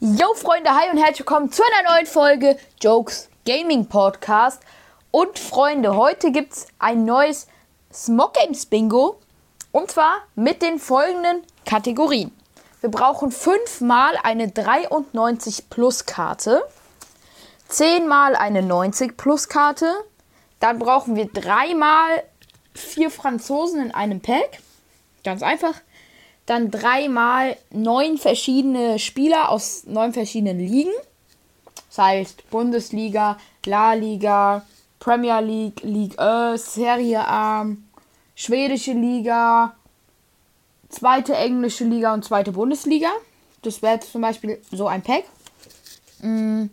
Yo Freunde, hi und herzlich willkommen zu einer neuen Folge Jokes Gaming Podcast. Und Freunde, heute gibt es ein neues Smog Games Bingo. Und zwar mit den folgenden Kategorien. Wir brauchen fünfmal eine 93 Plus Karte, zehnmal eine 90 Plus Karte, dann brauchen wir dreimal vier Franzosen in einem Pack. Ganz einfach dann dreimal neun verschiedene Spieler aus neun verschiedenen Ligen. Das heißt Bundesliga, La Liga, Premier League, League E, Serie A, schwedische Liga, zweite englische Liga und zweite Bundesliga. Das wäre zum Beispiel so ein Pack. Mm.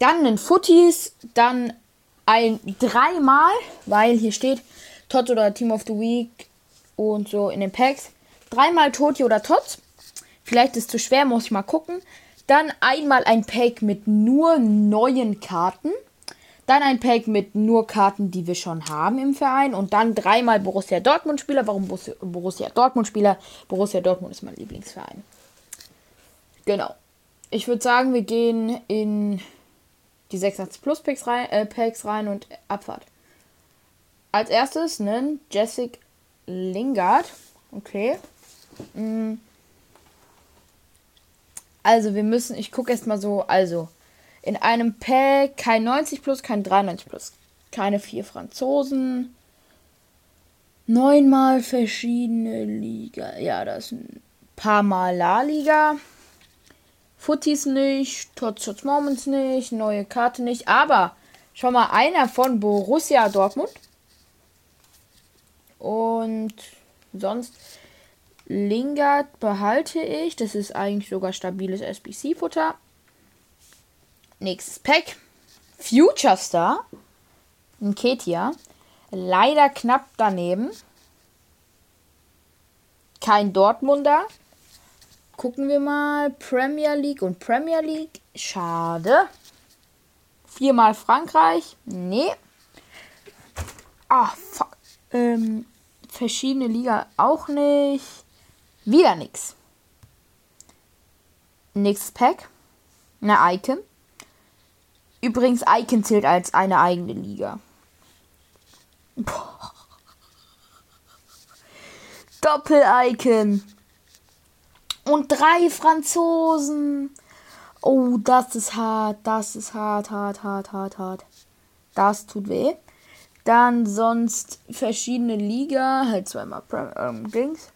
Dann ein Footies, dann ein dreimal, weil hier steht Tot oder Team of the Week, und so in den Packs. Dreimal Toti oder Tots. Vielleicht ist es zu schwer, muss ich mal gucken. Dann einmal ein Pack mit nur neuen Karten. Dann ein Pack mit nur Karten, die wir schon haben im Verein. Und dann dreimal Borussia Dortmund Spieler. Warum Borussia Dortmund Spieler? Borussia Dortmund ist mein Lieblingsverein. Genau. Ich würde sagen, wir gehen in die 86 Plus Packs rein, äh, Packs rein und Abfahrt. Als erstes einen Jessica Lingard. Okay. Mm. Also, wir müssen, ich gucke erstmal so, also, in einem Pack kein 90 plus, kein 93 plus, keine vier Franzosen, neunmal verschiedene Liga, ja, das ist ein paar Mal La Liga, Footies nicht, Tots Tots Moments nicht, neue Karte nicht, aber schau mal, einer von Borussia Dortmund, und sonst Lingard behalte ich. Das ist eigentlich sogar stabiles SBC-Futter. Nächstes Pack. Future Star. Ein Ketia. Leider knapp daneben. Kein Dortmunder. Gucken wir mal. Premier League und Premier League. Schade. Viermal Frankreich. Nee. Ah, fuck. Ähm, verschiedene Liga auch nicht. Wieder nix. Nächstes Pack. Eine Icon. Übrigens, Icon zählt als eine eigene Liga. Doppel-Icon. Und drei Franzosen. Oh, das ist hart. Das ist hart, hart, hart, hart, hart. Das tut weh. Dann sonst verschiedene Liga, halt zweimal ähm, Dings.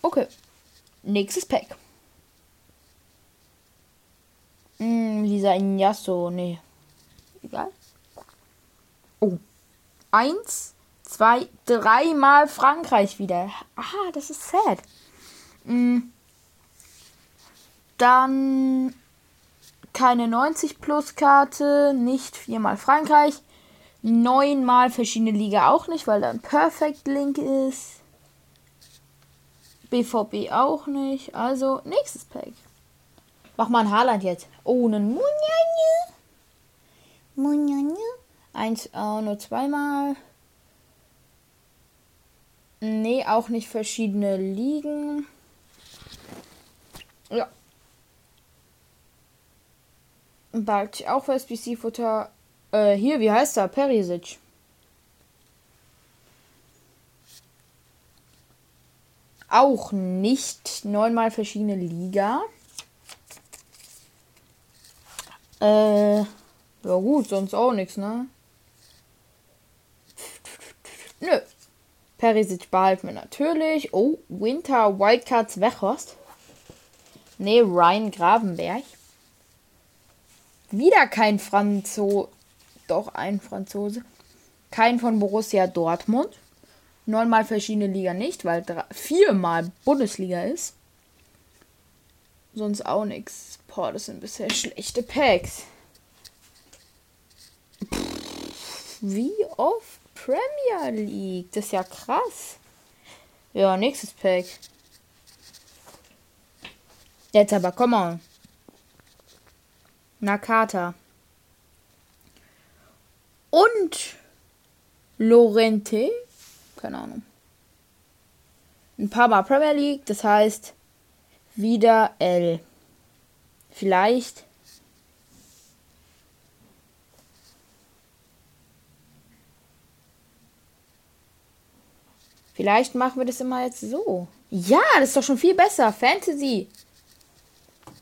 Okay. Nächstes Pack. Hm, dieser Inyasso, nee. Egal. Oh. Eins, zwei, dreimal Frankreich wieder. Ah, das ist sad. Hm. Dann keine 90 Plus Karte, nicht viermal Frankreich neunmal verschiedene Liga auch nicht, weil da ein Perfect Link ist. BVB auch nicht. Also, nächstes Pack. Mach mal ein Haaland jetzt. Oh, einen Munjanje. Munjanje. Eins, oh, nur zweimal. Nee, auch nicht verschiedene Ligen. Ja. Bald auch für SBC-Futter äh, hier, wie heißt er? Perisic. Auch nicht neunmal verschiedene Liga. Äh, ja gut, sonst auch nichts, ne? Nö. Perisic behalten wir natürlich. Oh, Winter Wildcards Wechhorst. Ne, Ryan Gravenberg. Wieder kein Franzo doch ein Franzose. Kein von Borussia Dortmund. Neunmal verschiedene Liga nicht, weil viermal Bundesliga ist. Sonst auch nichts. Boah, das sind bisher schlechte Packs. Wie oft Premier League? Das ist ja krass. Ja, nächstes Pack. Jetzt aber, komm on. Nakata und Lorente. Keine Ahnung. Ein paar Mal Premier League, das heißt wieder L. Vielleicht. Vielleicht machen wir das immer jetzt so. Ja, das ist doch schon viel besser. Fantasy.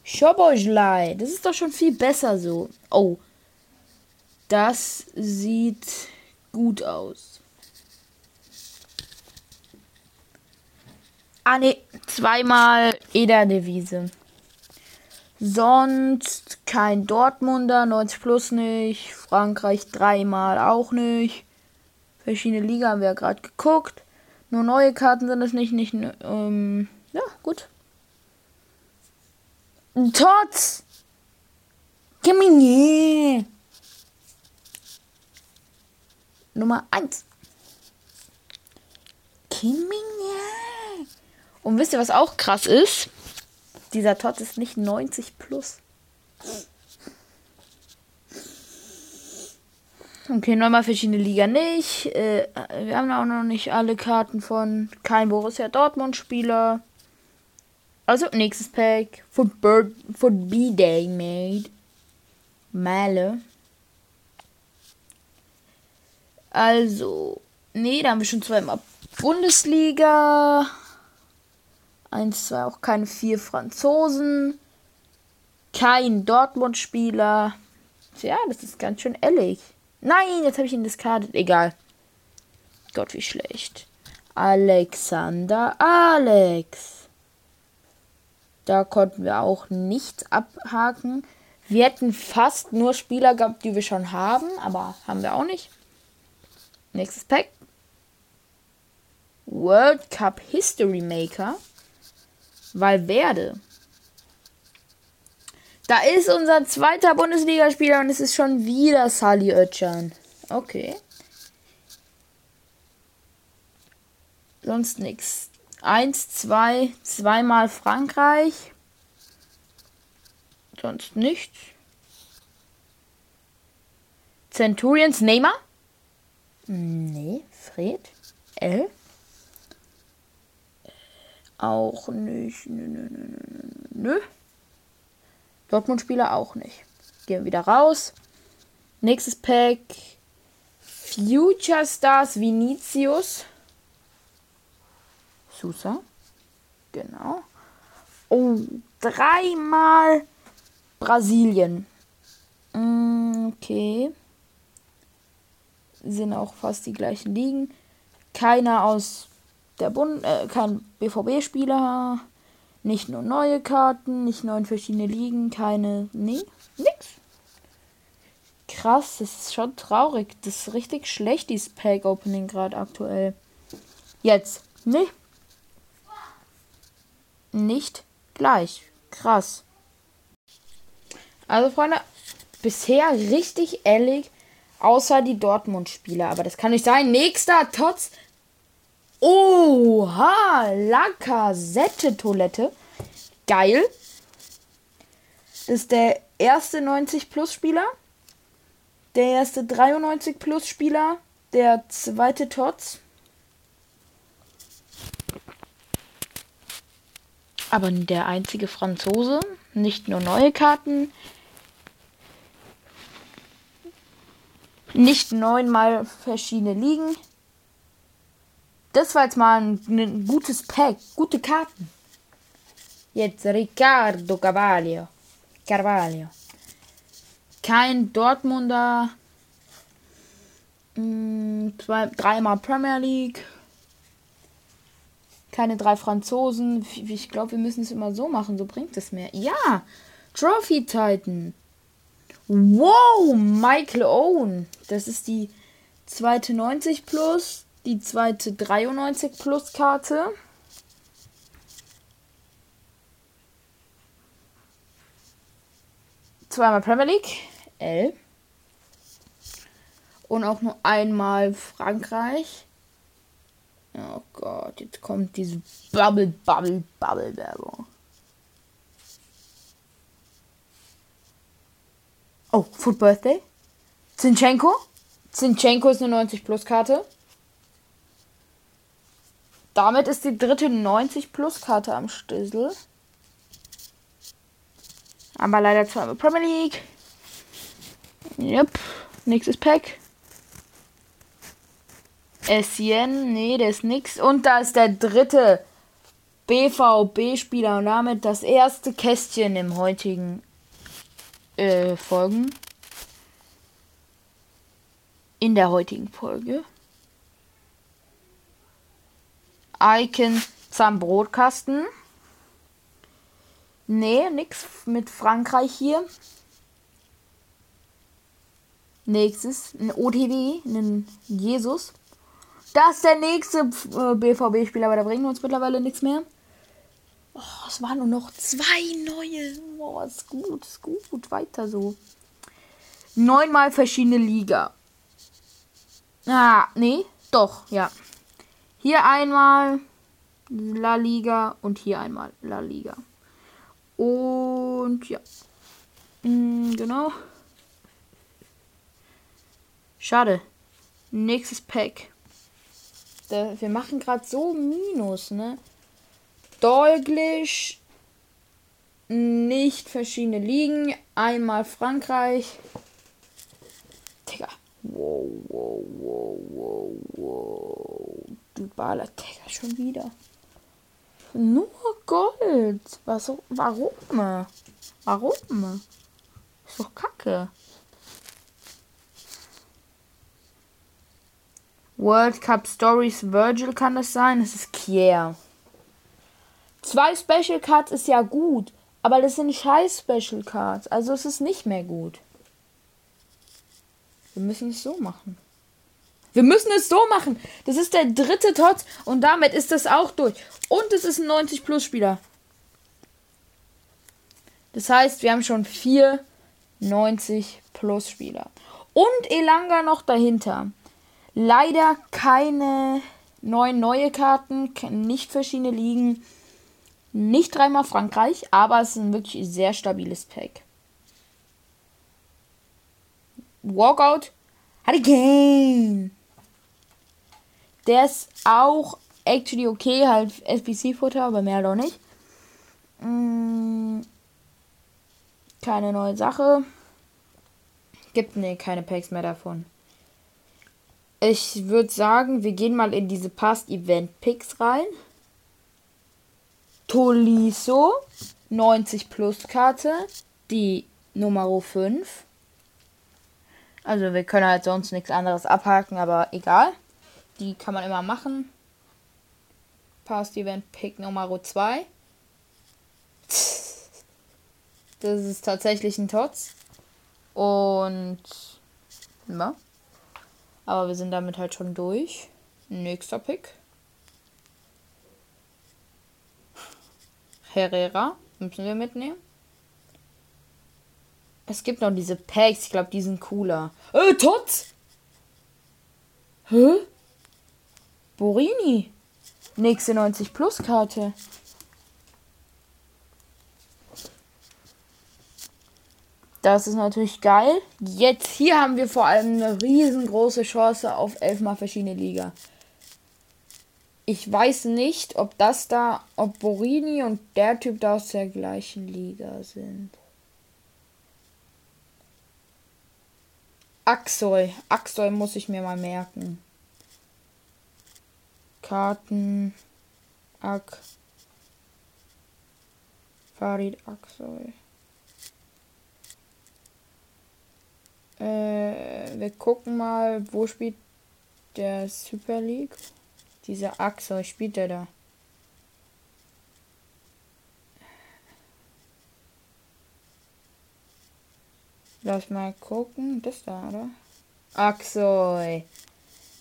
Schobojlei. Das ist doch schon viel besser so. Oh. Das sieht gut aus. Ah, ne. Zweimal Eder-Devise. Sonst kein Dortmunder, 90 plus nicht. Frankreich dreimal auch nicht. Verschiedene Liga haben wir ja gerade geguckt. Nur neue Karten sind es nicht. nicht ähm, ja, gut. Tots! Gemini! Nummer 1. Kimine. Und wisst ihr, was auch krass ist? Dieser Tot ist nicht 90 plus. Okay, nochmal verschiedene Liga nicht. Äh, wir haben auch noch nicht alle Karten von kein Borussia Dortmund Spieler. Also nächstes Pack. Foot B-Day made. Male. Also, nee, da haben wir schon zweimal Bundesliga. Eins, zwei, auch keine vier Franzosen. Kein Dortmund-Spieler. Tja, das ist ganz schön ellig. Nein, jetzt habe ich ihn discarded. Egal. Gott, wie schlecht. Alexander Alex. Da konnten wir auch nichts abhaken. Wir hätten fast nur Spieler gehabt, die wir schon haben, aber haben wir auch nicht. Nächstes Pack. World Cup History Maker. Valverde. Da ist unser zweiter Bundesligaspieler und es ist schon wieder Sali Özcan. Okay. Sonst nichts. Eins, zwei, zweimal Frankreich. Sonst nichts. Centurions Neymar? Nee, Fred. L. Auch nicht. Nö, nö, nö, nö. Dortmund-Spieler auch nicht. Gehen wir wieder raus. Nächstes Pack. Future Stars Vinicius. Susa. Genau. Oh, dreimal Brasilien. Mm, okay. Sind auch fast die gleichen Ligen. Keiner aus der Bund, äh, kein BVB-Spieler. Nicht nur neue Karten, nicht in verschiedene Ligen, keine. Nee, nix. Krass, das ist schon traurig. Das ist richtig schlecht, dieses Pack-Opening gerade aktuell. Jetzt. Nee. Nicht gleich. Krass. Also, Freunde, bisher richtig ehrlich, außer die Dortmund-Spieler. Aber das kann nicht sein. Nächster Tots Oha, Lacazette-Toilette. Geil. Das ist der erste 90 Plus Spieler. Der erste 93 Plus Spieler. Der zweite Tots. Aber der einzige Franzose. Nicht nur neue Karten. Nicht neunmal verschiedene Ligen. Das war jetzt mal ein, ein gutes Pack. Gute Karten. Jetzt Riccardo Carvalho. Carvalho. Kein Dortmunder. Hm, zwei, dreimal Premier League. Keine drei Franzosen. Ich glaube, wir müssen es immer so machen. So bringt es mehr. Ja! Trophy Titan. Wow! Michael Owen. Das ist die zweite 90 plus die zweite 93 Plus Karte. Zweimal Premier League, L. Und auch nur einmal Frankreich. Oh Gott, jetzt kommt diese Bubble, Bubble, Bubble Werbung. Oh, Food Birthday. Zinchenko. Zinchenko ist eine 90 Plus Karte. Damit ist die dritte 90 Plus Karte am Stissel. Aber leider zweimal Premier League. Yep. Nächstes Pack. Essien, nee, der ist nix. Und da ist der dritte BVB-Spieler und damit das erste Kästchen im heutigen äh, Folgen. In der heutigen Folge. Icon zum Brotkasten. Nee, nix mit Frankreich hier. Nächstes, ein OTW, ein Jesus. Das ist der nächste äh, BVB-Spieler, aber da bringen wir uns mittlerweile nichts mehr. Oh, es waren nur noch zwei neue. Boah, ist gut, ist gut. Weiter so. Neunmal verschiedene Liga. Ah, nee, doch, ja. Hier einmal La Liga und hier einmal La Liga. Und ja. Mhm, genau. Schade. Nächstes Pack. wir machen gerade so Minus, ne? Deutlich nicht verschiedene Ligen. Einmal Frankreich. Digga. Wow, wow, wow, wow, wow. Dybala, Digga, schon wieder. Nur Gold. Was, warum? Warum? Ist doch kacke. World Cup Stories Virgil kann es sein. Es ist Kier. Zwei Special Cards ist ja gut, aber das sind scheiß Special Cards. Also es ist nicht mehr gut. Wir müssen es so machen. Wir müssen es so machen. Das ist der dritte Tots und damit ist das auch durch. Und es ist ein 90 Plus Spieler. Das heißt, wir haben schon vier 90 Plus Spieler. Und Elanga noch dahinter. Leider keine neuen neue Karten, nicht verschiedene Ligen. Nicht dreimal Frankreich, aber es ist ein wirklich sehr stabiles Pack. Walkout. Hurricane. Der ist auch actually okay, halt SPC-Futter, aber mehr doch nicht. Mm, keine neue Sache. Gibt ne, keine Packs mehr davon. Ich würde sagen, wir gehen mal in diese Past Event Picks rein. Toliso, 90 Plus Karte, die Nummer 5. Also wir können halt sonst nichts anderes abhaken, aber egal. Die kann man immer machen. Past Event Pick Nummer 2. Das ist tatsächlich ein Tots. Und ja. Aber wir sind damit halt schon durch. Nächster Pick. Herrera. Müssen wir mitnehmen. Es gibt noch diese Packs. Ich glaube, die sind cooler. Äh, Tots! Hä? Borini. Nächste 90 Plus Karte. Das ist natürlich geil. Jetzt hier haben wir vor allem eine riesengroße Chance auf elfmal verschiedene Liga. Ich weiß nicht, ob das da, ob Borini und der Typ da aus der gleichen Liga sind. Axoy. Axoy muss ich mir mal merken. Karten. Ak. Farid Axoy. Äh, wir gucken mal, wo spielt der Super League? Dieser Axel, spielt er da? Lass mal gucken. Das da, oder? Axel.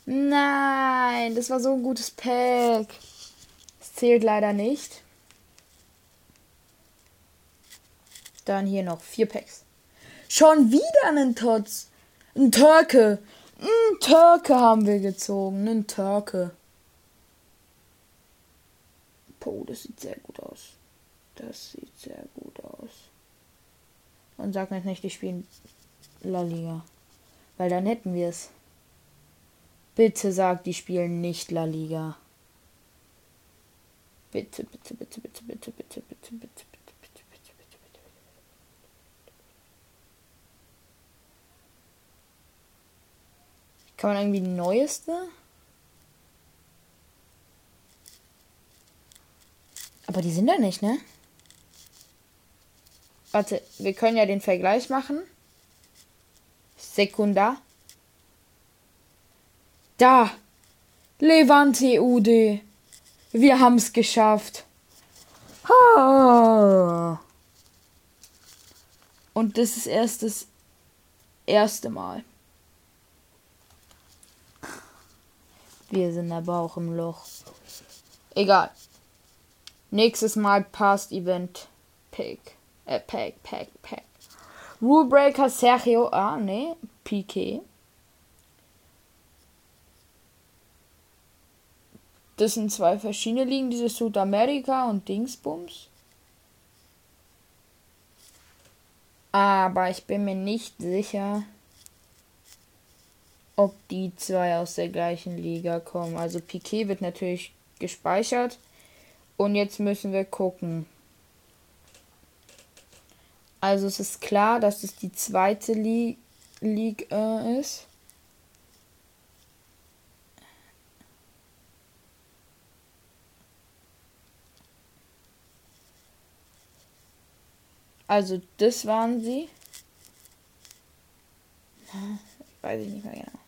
Nein, das war so ein gutes Pack. Das zählt leider nicht. Dann hier noch vier Packs. Schon wieder einen Tots. Ein Türke. Ein Türke haben wir gezogen. Ein Türke. Oh, das sieht sehr gut aus. Das sieht sehr gut aus. Und sag mir nicht, ich spiele La Liga. Weil dann hätten wir es. Bitte sag, die spielen nicht La Liga. Bitte, bitte, bitte, bitte, bitte, bitte, bitte, bitte, bitte, bitte, bitte, bitte, bitte. bitte. Kann man irgendwie neueste? Aber die sind da nicht, ne? Warte, wir können ja den Vergleich machen. Sekunda. Da. Levante UD. Wir haben's geschafft. Ha. Und das ist erst das erste Mal. Wir sind aber auch im Loch. Egal. Nächstes Mal Past Event Pick. Äh, Pack, Pack, Pack. Rulebreaker Sergio. Ah, ne. Piquet. Das sind zwei verschiedene Ligen, diese Südamerika und Dingsbums. Aber ich bin mir nicht sicher, ob die zwei aus der gleichen Liga kommen. Also Piquet wird natürlich gespeichert. Und jetzt müssen wir gucken. Also es ist klar, dass es die zweite Li Liga äh, ist. Also das waren sie. Weiß ich nicht mehr genau.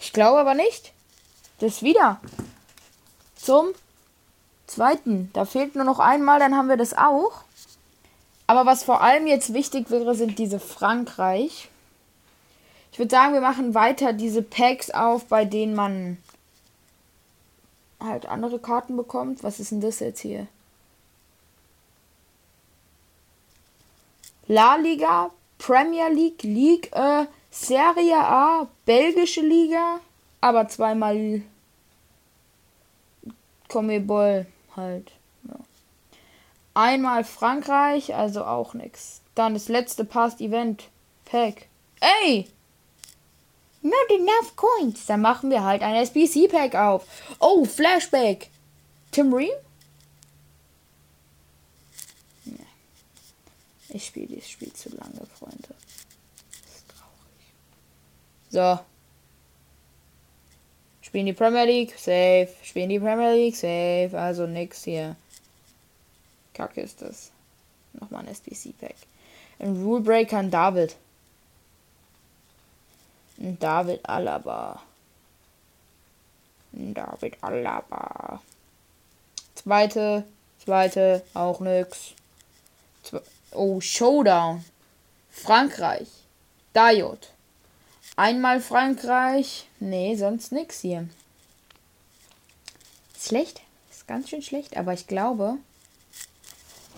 Ich glaube aber nicht. Das wieder. Zum zweiten. Da fehlt nur noch einmal, dann haben wir das auch. Aber was vor allem jetzt wichtig wäre, sind diese Frankreich. Ich würde sagen, wir machen weiter diese Packs auf, bei denen man halt andere Karten bekommt. Was ist denn das jetzt hier? La Liga, Premier League, League, äh, Serie A, belgische Liga, aber zweimal Comebol halt. Ja. Einmal Frankreich, also auch nix. Dann das letzte Past Event Pack. Ey! Not enough coins. Dann machen wir halt ein SBC Pack auf. Oh, Flashback. Tim Ream? Ich spiele dieses Spiel zu lange, Freunde. Das ist traurig. So. Spielen die Premier League, safe. Spielen die Premier League, safe. Also nix hier. Kacke ist das. Nochmal ein SBC-Pack. Ein Rulebreaker ein David. Ein David Alaba. Ein David Alaba. Zweite, zweite, auch nix. Zwe oh, Showdown. Frankreich. Dajot. Einmal Frankreich. Nee, sonst nix hier. Schlecht. Ist ganz schön schlecht, aber ich glaube,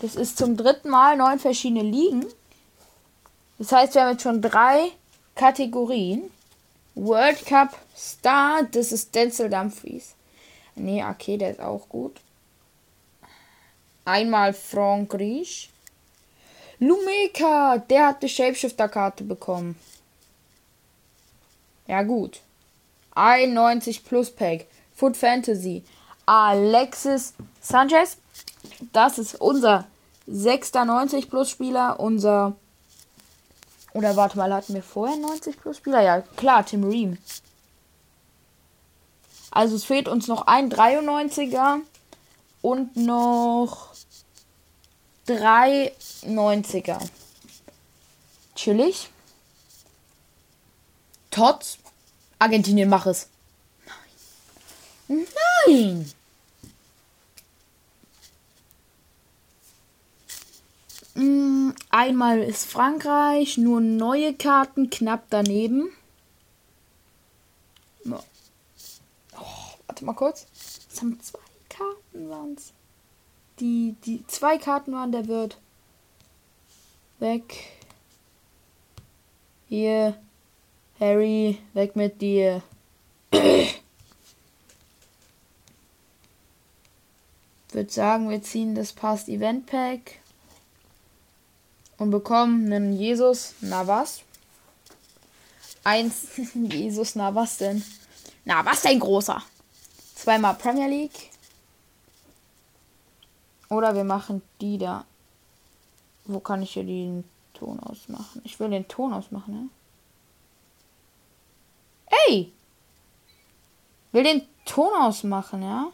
das ist zum dritten Mal neun verschiedene Ligen. Das heißt, wir haben jetzt schon drei Kategorien. World Cup Star, das ist Denzel Dumfries. Nee, okay, der ist auch gut. Einmal Frankreich. Lumeka, der hat die Shapeshifter-Karte bekommen. Ja, gut. 91 Plus Pack. Foot Fantasy. Alexis Sanchez. Das ist unser sechster 90 Plus Spieler. Unser. Oder warte mal, hatten wir vorher 90 Plus Spieler? Ja, klar, Tim Ream. Also es fehlt uns noch ein 93er und noch drei 90er. Chillig. Tots. Argentinien, mach es. Nein. Nein. Mm, einmal ist Frankreich, nur neue Karten knapp daneben. Oh, warte mal kurz. Es haben zwei Karten waren's. Die, die zwei Karten waren, der wird weg. Hier. Harry, weg mit dir. würde sagen, wir ziehen das Past Event Pack und bekommen einen Jesus Navas. Eins Jesus Navas denn? Na, was denn großer? Zweimal Premier League. Oder wir machen die da. Wo kann ich hier den Ton ausmachen. Ich will den Ton ausmachen, ne? Ey! Will den Ton ausmachen, ja?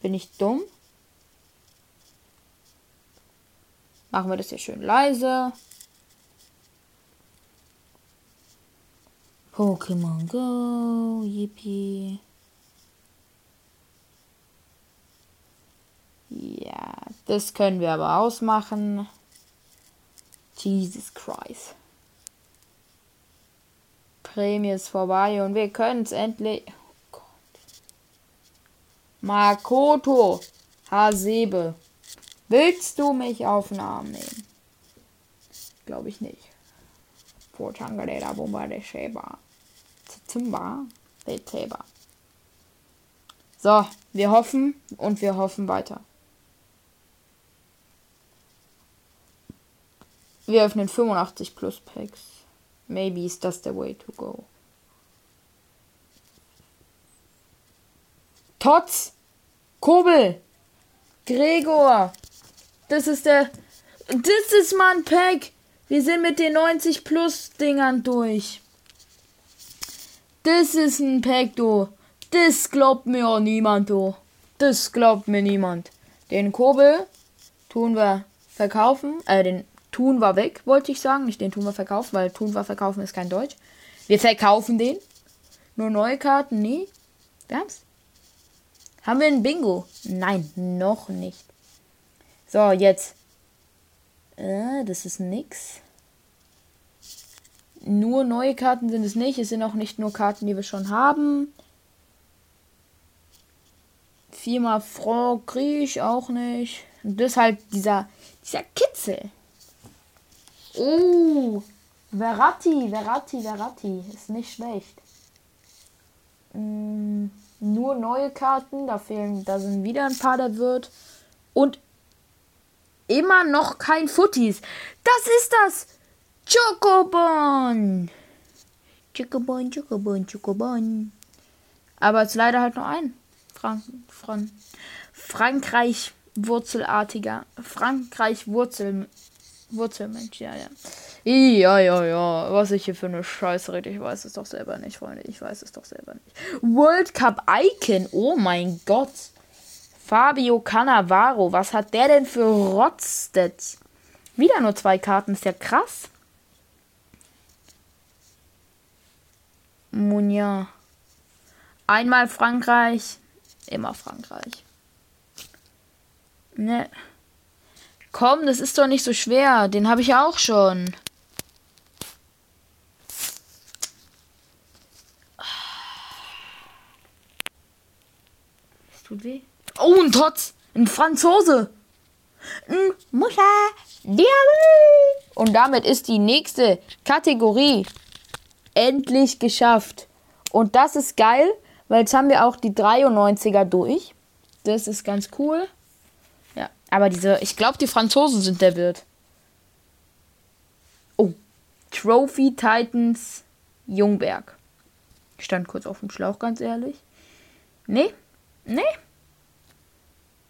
Bin ich dumm? Machen wir das hier schön leise. Pokémon Go, yippie. Ja, das können wir aber ausmachen. Jesus Christ. Prämie ist vorbei und wir können es endlich. Oh Gott. Makoto Hasebe. Willst du mich auf den Arm nehmen? Glaube ich nicht. Vortangalera Bomba de Sheba. Zimba. Beteba. So, wir hoffen und wir hoffen weiter. Wir öffnen 85 plus Packs. Maybe is das the way to go. Tots! Kobel! Gregor! Das ist der. Das ist mal ein Pack! Wir sind mit den 90 plus Dingern durch. Das ist ein Pack, du. Das glaubt mir auch niemand, du. Das glaubt mir niemand. Den Kobel tun wir verkaufen. Äh, den Tun war weg, wollte ich sagen. Nicht den Tun war verkaufen, weil Tun war verkaufen ist kein Deutsch. Wir verkaufen den. Nur neue Karten? Nee. Wir haben's. Haben wir ein Bingo? Nein, noch nicht. So, jetzt. Äh, das ist nix. Nur neue Karten sind es nicht. Es sind auch nicht nur Karten, die wir schon haben. Viermal kriege ich auch nicht. Und deshalb dieser, dieser Kitzel. Oh, Verratti, Verratti, Verratti. Ist nicht schlecht. Mm, nur neue Karten. Da fehlen, da sind wieder ein paar, der wird. Und immer noch kein Futtis. Das ist das. Chocobon. Chocobon, Chocobon, Chocobon. Aber es ist leider halt nur ein. Frank, Frank, Frankreich Wurzelartiger. Frankreich Wurzel Wurzelmensch, ja, ja. Ja, ja, ja. Was ich hier für eine Scheiße rede, ich weiß es doch selber nicht, Freunde. Ich weiß es doch selber nicht. World Cup Icon, oh mein Gott. Fabio Cannavaro, was hat der denn für Rotstats? Wieder nur zwei Karten, ist ja krass. Munja. Einmal Frankreich, immer Frankreich. Ne. Komm, das ist doch nicht so schwer. Den habe ich auch schon. Es tut weh. Oh, ein Totz. Ein Franzose. Ein Muscha. Diabel. Und damit ist die nächste Kategorie endlich geschafft. Und das ist geil, weil jetzt haben wir auch die 93er durch. Das ist ganz cool. Aber diese, ich glaube, die Franzosen sind der Wirt. Oh, Trophy Titans Jungberg. Ich stand kurz auf dem Schlauch, ganz ehrlich. Nee, nee.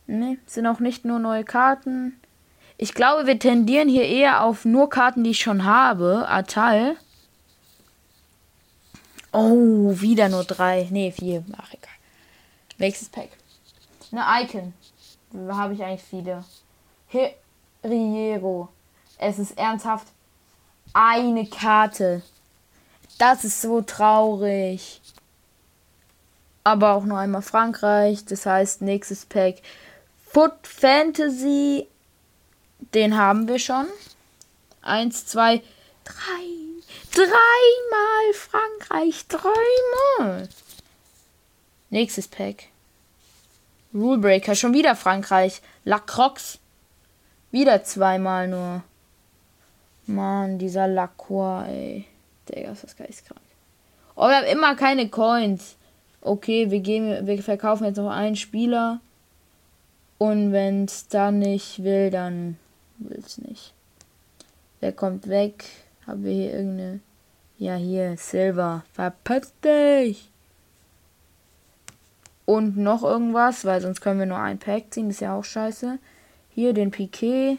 Nee, sind auch nicht nur neue Karten. Ich glaube, wir tendieren hier eher auf nur Karten, die ich schon habe. Atal. Oh, wieder nur drei. Nee, vier. Ach, egal. Nächstes Pack. Eine Icon habe ich eigentlich viele. Heriero. Es ist ernsthaft eine Karte. Das ist so traurig. Aber auch nur einmal Frankreich. Das heißt, nächstes Pack. Foot Fantasy. Den haben wir schon. Eins, zwei, drei. Dreimal Frankreich. Dreimal. Nächstes Pack. Rulebreaker, schon wieder Frankreich. Lacroix. Wieder zweimal nur. Mann, dieser Lacroix, ey. Digga, ist das geistkrank. Oh, wir haben immer keine Coins. Okay, wir, gehen, wir verkaufen jetzt noch einen Spieler. Und wenn es dann nicht will, dann will es nicht. Wer kommt weg? Haben wir hier irgendeine. Ja, hier, Silver. Verpiss dich! Und noch irgendwas, weil sonst können wir nur ein Pack ziehen. Ist ja auch scheiße. Hier den Piquet.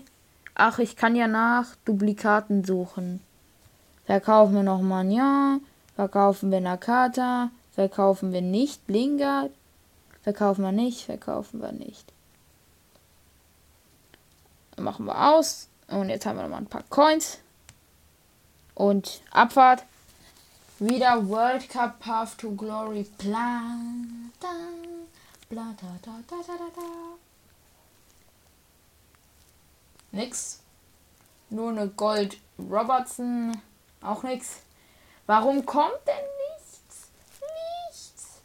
Ach, ich kann ja nach Duplikaten suchen. Verkaufen wir nochmal ein Ja. Verkaufen wir Nakata. Verkaufen wir nicht Lingard. Verkaufen wir nicht. Verkaufen wir nicht. Machen wir aus. Und jetzt haben wir nochmal ein paar Coins. Und Abfahrt. Wieder World Cup Path to Glory. Plan. Da, bla, da, da, da, da, da. Nix. Nur eine Gold Robertson. Auch nix. Warum kommt denn nichts? Nichts.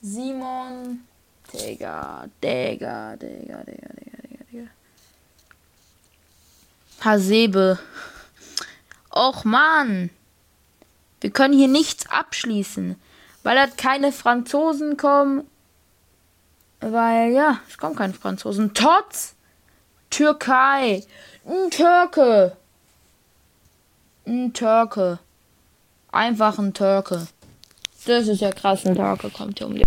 Simon. Digga, Digga, Digga, Digga, Digga, Digga, Digga. Hasebe. Och Mann. Wir können hier nichts abschließen. Weil halt keine Franzosen kommen. Weil, ja, es kommen keine Franzosen. Trotz Türkei. Ein Türke. Ein Türke. Einfach ein Türke. Das ist ja krass. Ein Türke kommt hier um die.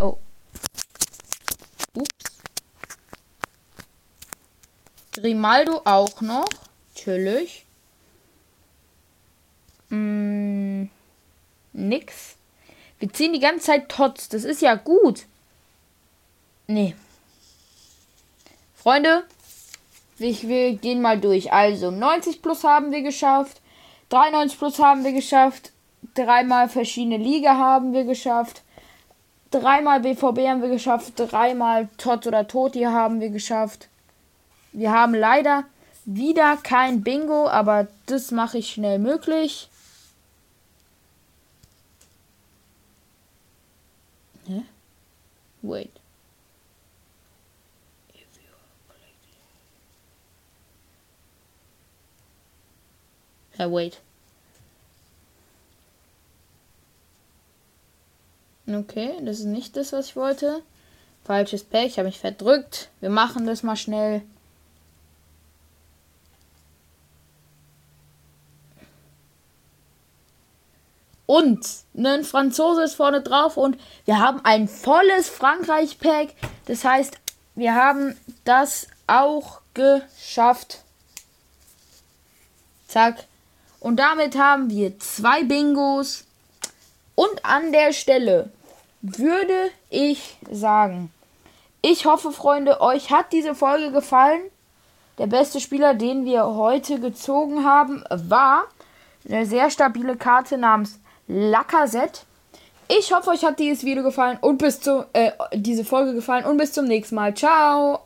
Oh. Ups. Grimaldo auch noch. Natürlich. Mm, nix. Wir ziehen die ganze Zeit Tots. Das ist ja gut. Nee. Freunde, ich, wir gehen mal durch. Also 90 plus haben wir geschafft. 93 plus haben wir geschafft. Dreimal verschiedene Liga haben wir geschafft. Dreimal BVB haben wir geschafft. Dreimal Tot oder Toti haben wir geschafft. Wir haben leider wieder kein Bingo, aber das mache ich schnell möglich. Hä? Wait. Ja, wait. Okay, das ist nicht das, was ich wollte. Falsches Pech, ich habe mich verdrückt. Wir machen das mal schnell. Und ein Franzose ist vorne drauf und wir haben ein volles Frankreich-Pack. Das heißt, wir haben das auch geschafft. Zack. Und damit haben wir zwei Bingos. Und an der Stelle würde ich sagen, ich hoffe, Freunde, euch hat diese Folge gefallen. Der beste Spieler, den wir heute gezogen haben, war eine sehr stabile Karte namens Lacazette. Ich hoffe, euch hat dieses Video gefallen und bis zu äh, diese Folge gefallen und bis zum nächsten Mal. Ciao.